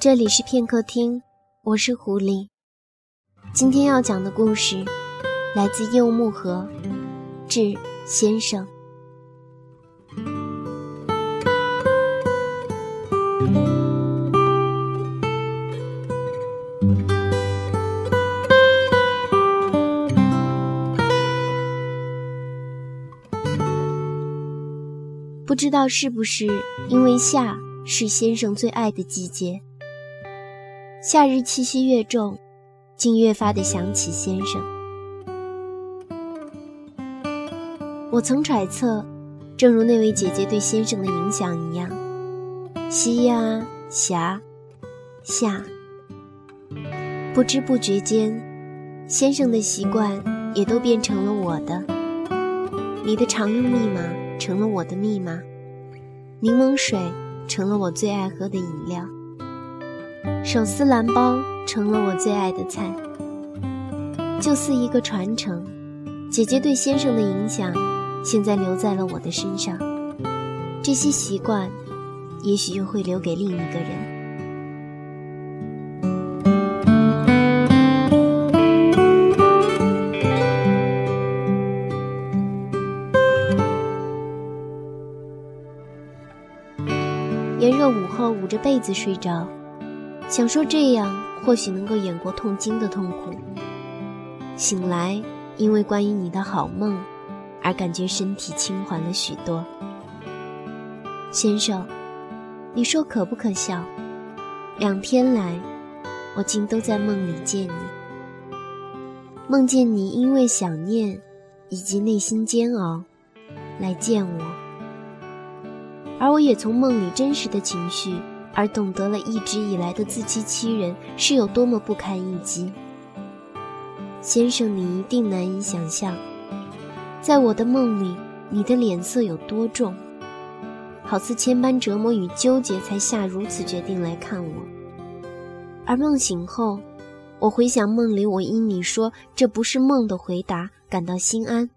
这里是片刻听，我是狐狸。今天要讲的故事来自柚木河，致先生。不知道是不是因为夏是先生最爱的季节。夏日气息越重，竟越发的想起先生。我曾揣测，正如那位姐姐对先生的影响一样，夕呀霞，夏，不知不觉间，先生的习惯也都变成了我的。你的常用密码成了我的密码，柠檬水成了我最爱喝的饮料。手撕蓝包成了我最爱的菜，就似一个传承。姐姐对先生的影响，现在留在了我的身上。这些习惯，也许又会留给另一个人。炎热午后，捂着被子睡着。想说这样或许能够掩过痛经的痛苦。醒来，因为关于你的好梦，而感觉身体轻缓了许多。先生，你说可不可笑？两天来，我竟都在梦里见你，梦见你因为想念以及内心煎熬来见我，而我也从梦里真实的情绪。而懂得了一直以来的自欺欺人是有多么不堪一击。先生，你一定难以想象，在我的梦里，你的脸色有多重，好似千般折磨与纠结才下如此决定来看我。而梦醒后，我回想梦里我因你说这不是梦的回答感到心安，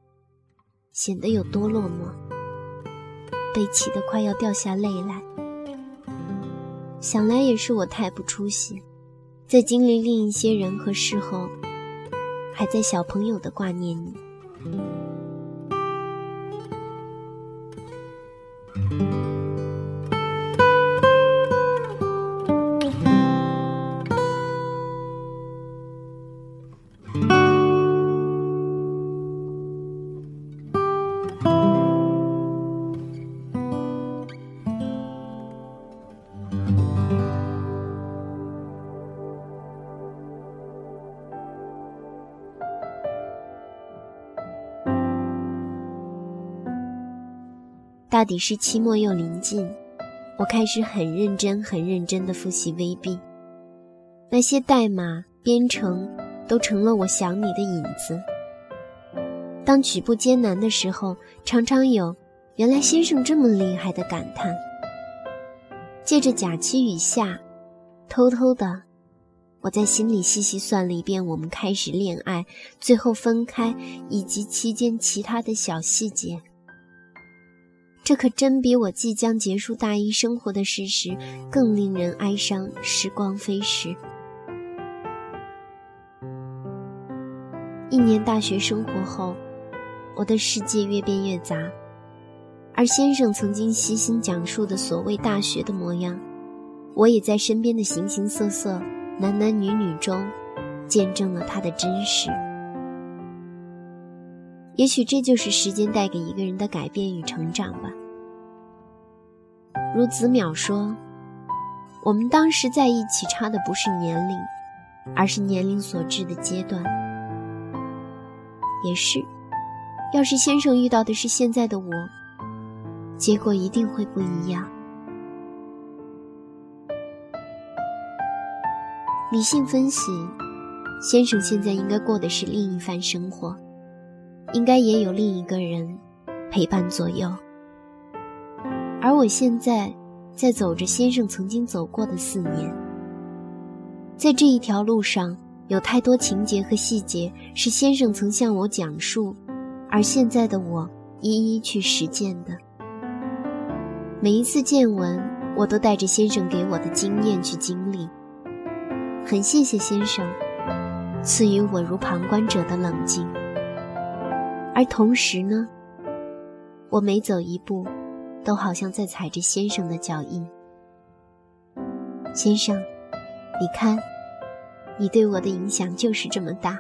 显得有多落寞，悲戚得快要掉下泪来。想来也是我太不出息，在经历另一些人和事后，还在小朋友的挂念你。大抵是期末又临近，我开始很认真、很认真地复习 VB。那些代码编程都成了我想你的影子。当举步艰难的时候，常常有“原来先生这么厉害”的感叹。借着假期雨下，偷偷的，我在心里细细算了一遍我们开始恋爱、最后分开以及期间其他的小细节。这可真比我即将结束大一生活的事实更令人哀伤。时光飞逝，一年大学生活后，我的世界越变越杂，而先生曾经悉心讲述的所谓大学的模样，我也在身边的形形色色、男男女女中，见证了他的真实。也许这就是时间带给一个人的改变与成长吧。如子淼说：“我们当时在一起差的不是年龄，而是年龄所致的阶段。”也是，要是先生遇到的是现在的我，结果一定会不一样。理性分析，先生现在应该过的是另一番生活。应该也有另一个人陪伴左右，而我现在在走着先生曾经走过的四年，在这一条路上，有太多情节和细节是先生曾向我讲述，而现在的我一一去实践的。每一次见闻，我都带着先生给我的经验去经历。很谢谢先生赐予我如旁观者的冷静，而同时呢，我每走一步，都好像在踩着先生的脚印。先生，你看，你对我的影响就是这么大，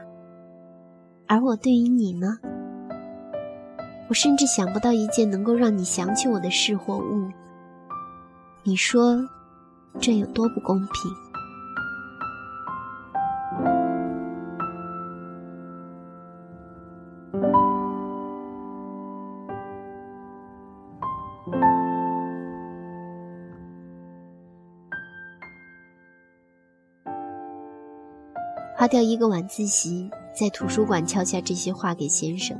而我对于你呢？我甚至想不到一件能够让你想起我的事或物。你说，这有多不公平？花掉一个晚自习，在图书馆敲下这些话给先生。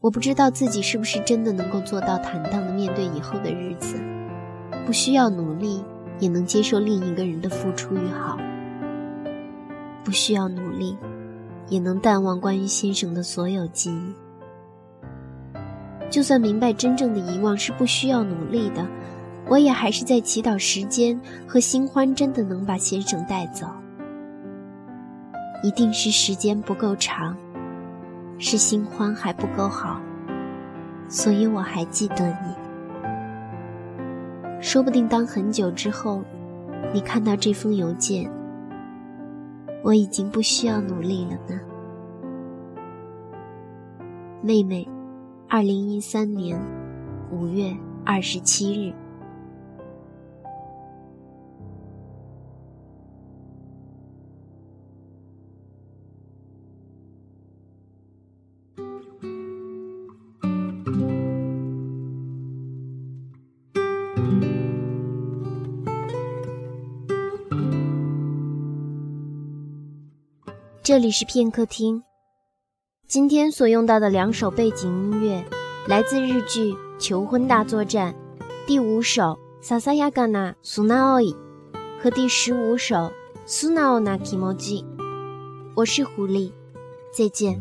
我不知道自己是不是真的能够做到坦荡的面对以后的日子，不需要努力也能接受另一个人的付出与好，不需要努力也能淡忘关于先生的所有记忆。就算明白真正的遗忘是不需要努力的，我也还是在祈祷时间和新欢真的能把先生带走。一定是时间不够长。是新欢还不够好，所以我还记得你。说不定当很久之后，你看到这封邮件，我已经不需要努力了呢。妹妹，二零一三年五月二十七日。这里是片刻听。今天所用到的两首背景音乐，来自日剧《求婚大作战》第五首《萨萨亚嘎纳苏纳奥伊》和第十五首《苏纳奥纳基莫基》。我是狐狸，再见。